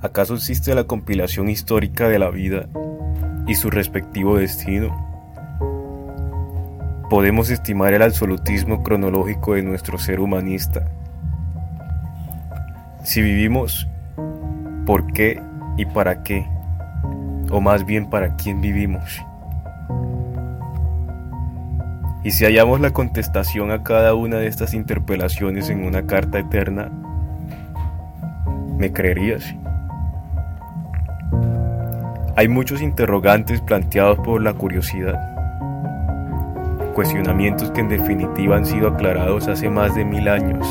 ¿Acaso existe la compilación histórica de la vida y su respectivo destino? Podemos estimar el absolutismo cronológico de nuestro ser humanista. Si vivimos, ¿por qué y para qué? O más bien, ¿para quién vivimos? Y si hallamos la contestación a cada una de estas interpelaciones en una carta eterna, ¿me creerías? Hay muchos interrogantes planteados por la curiosidad, cuestionamientos que en definitiva han sido aclarados hace más de mil años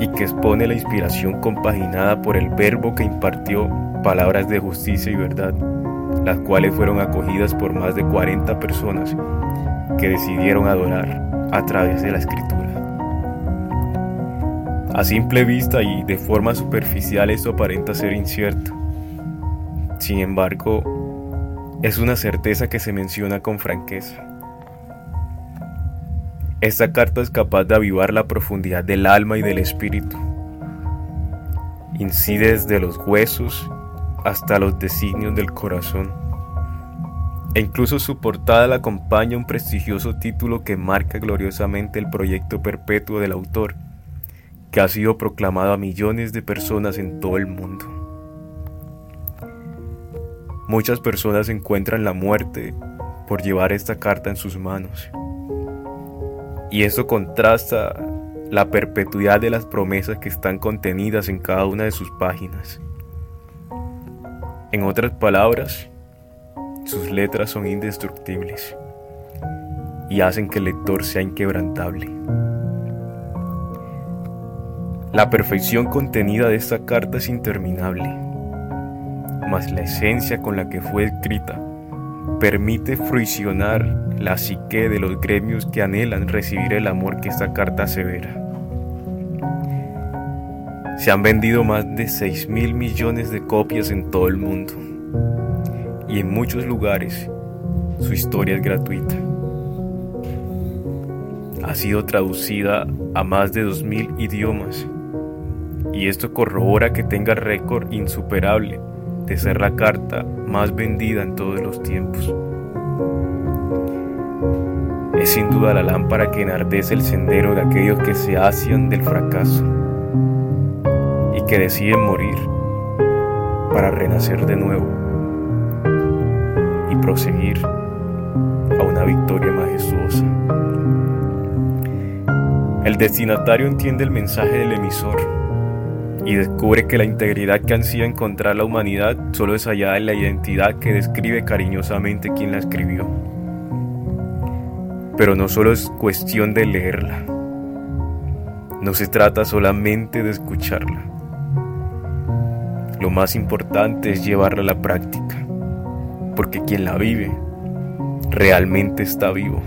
y que expone la inspiración compaginada por el verbo que impartió palabras de justicia y verdad, las cuales fueron acogidas por más de 40 personas que decidieron adorar a través de la escritura. A simple vista y de forma superficial esto aparenta ser incierto, sin embargo, es una certeza que se menciona con franqueza. Esta carta es capaz de avivar la profundidad del alma y del espíritu. Incide desde los huesos hasta los designios del corazón. E incluso su portada la acompaña un prestigioso título que marca gloriosamente el proyecto perpetuo del autor, que ha sido proclamado a millones de personas en todo el mundo. Muchas personas encuentran la muerte por llevar esta carta en sus manos. Y esto contrasta la perpetuidad de las promesas que están contenidas en cada una de sus páginas. En otras palabras, sus letras son indestructibles y hacen que el lector sea inquebrantable. La perfección contenida de esta carta es interminable la esencia con la que fue escrita permite fruicionar la psique de los gremios que anhelan recibir el amor que esta carta asevera. Se han vendido más de 6 mil millones de copias en todo el mundo y en muchos lugares su historia es gratuita. Ha sido traducida a más de 2.000 idiomas y esto corrobora que tenga récord insuperable de ser la carta más vendida en todos los tiempos. Es sin duda la lámpara que enardece el sendero de aquellos que se hacían del fracaso y que deciden morir para renacer de nuevo y proseguir a una victoria majestuosa. El destinatario entiende el mensaje del emisor y descubre que la integridad que ansía encontrar la humanidad solo es hallada en la identidad que describe cariñosamente quien la escribió. Pero no solo es cuestión de leerla, no se trata solamente de escucharla. Lo más importante es llevarla a la práctica, porque quien la vive realmente está vivo.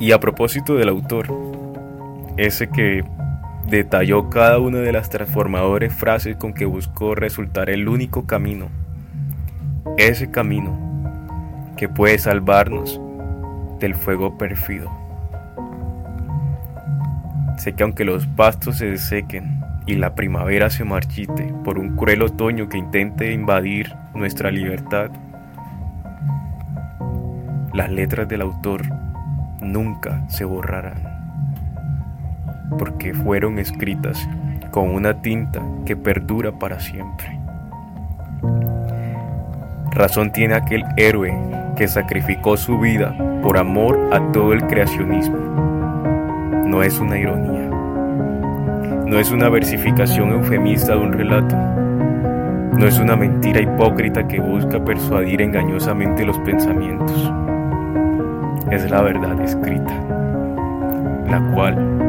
Y a propósito del autor, ese que detalló cada una de las transformadoras frases con que buscó resultar el único camino, ese camino que puede salvarnos del fuego pérfido. Sé que aunque los pastos se desequen y la primavera se marchite por un cruel otoño que intente invadir nuestra libertad, las letras del autor nunca se borrarán porque fueron escritas con una tinta que perdura para siempre. Razón tiene aquel héroe que sacrificó su vida por amor a todo el creacionismo. No es una ironía. No es una versificación eufemista de un relato. No es una mentira hipócrita que busca persuadir engañosamente los pensamientos. Es la verdad escrita, la cual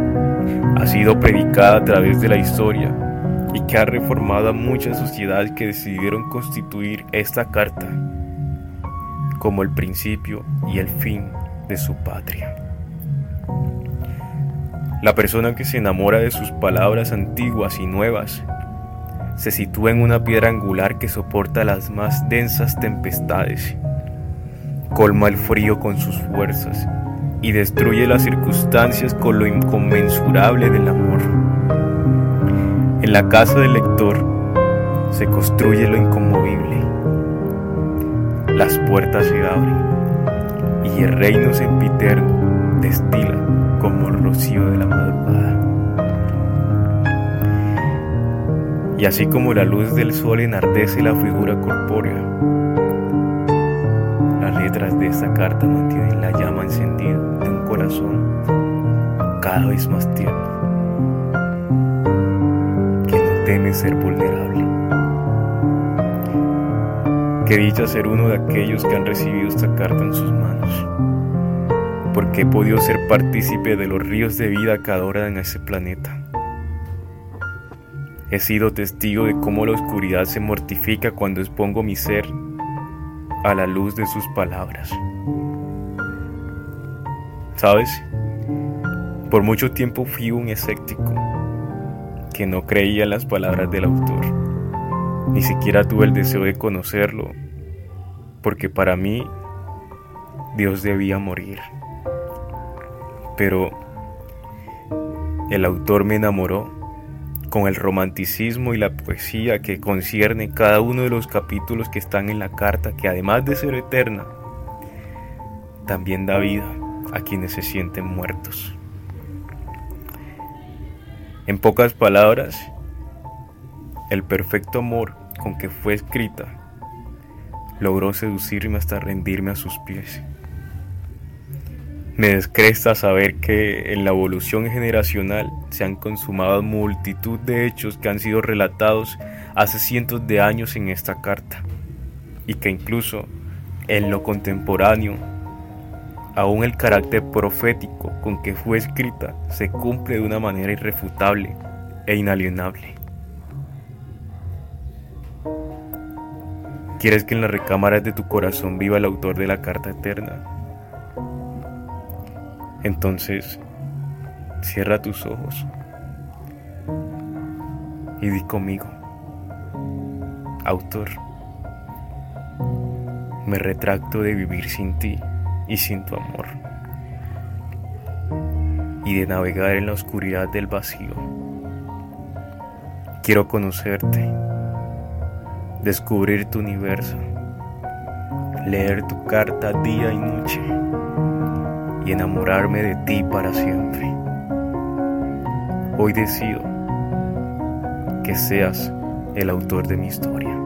ha sido predicada a través de la historia y que ha reformado a muchas sociedades que decidieron constituir esta carta como el principio y el fin de su patria. La persona que se enamora de sus palabras antiguas y nuevas se sitúa en una piedra angular que soporta las más densas tempestades, colma el frío con sus fuerzas y destruye las circunstancias con lo inconmensurable del amor. En la casa del lector se construye lo inconmovible. Las puertas se abren y el reino sempiterno destila como el rocío de la madrugada. Y así como la luz del sol enardece la figura corpórea, esta carta mantienen la llama encendida de un corazón cada vez más tierno teme ser vulnerable. Qué dicha ser uno de aquellos que han recibido esta carta en sus manos, porque he podido ser partícipe de los ríos de vida que adoran a ese planeta. He sido testigo de cómo la oscuridad se mortifica cuando expongo mi ser a la luz de sus palabras. ¿Sabes? Por mucho tiempo fui un escéptico que no creía las palabras del autor. Ni siquiera tuve el deseo de conocerlo, porque para mí Dios debía morir. Pero el autor me enamoró con el romanticismo y la poesía que concierne cada uno de los capítulos que están en la carta, que además de ser eterna, también da vida a quienes se sienten muertos. En pocas palabras, el perfecto amor con que fue escrita logró seducirme hasta rendirme a sus pies. Me descresta saber que en la evolución generacional se han consumado multitud de hechos que han sido relatados hace cientos de años en esta carta y que incluso en lo contemporáneo aún el carácter profético con que fue escrita se cumple de una manera irrefutable e inalienable. ¿Quieres que en las recámaras de tu corazón viva el autor de la carta eterna? Entonces, cierra tus ojos y di conmigo, autor, me retracto de vivir sin ti y sin tu amor, y de navegar en la oscuridad del vacío. Quiero conocerte, descubrir tu universo, leer tu carta día y noche y enamorarme de ti para siempre. Hoy decido que seas el autor de mi historia.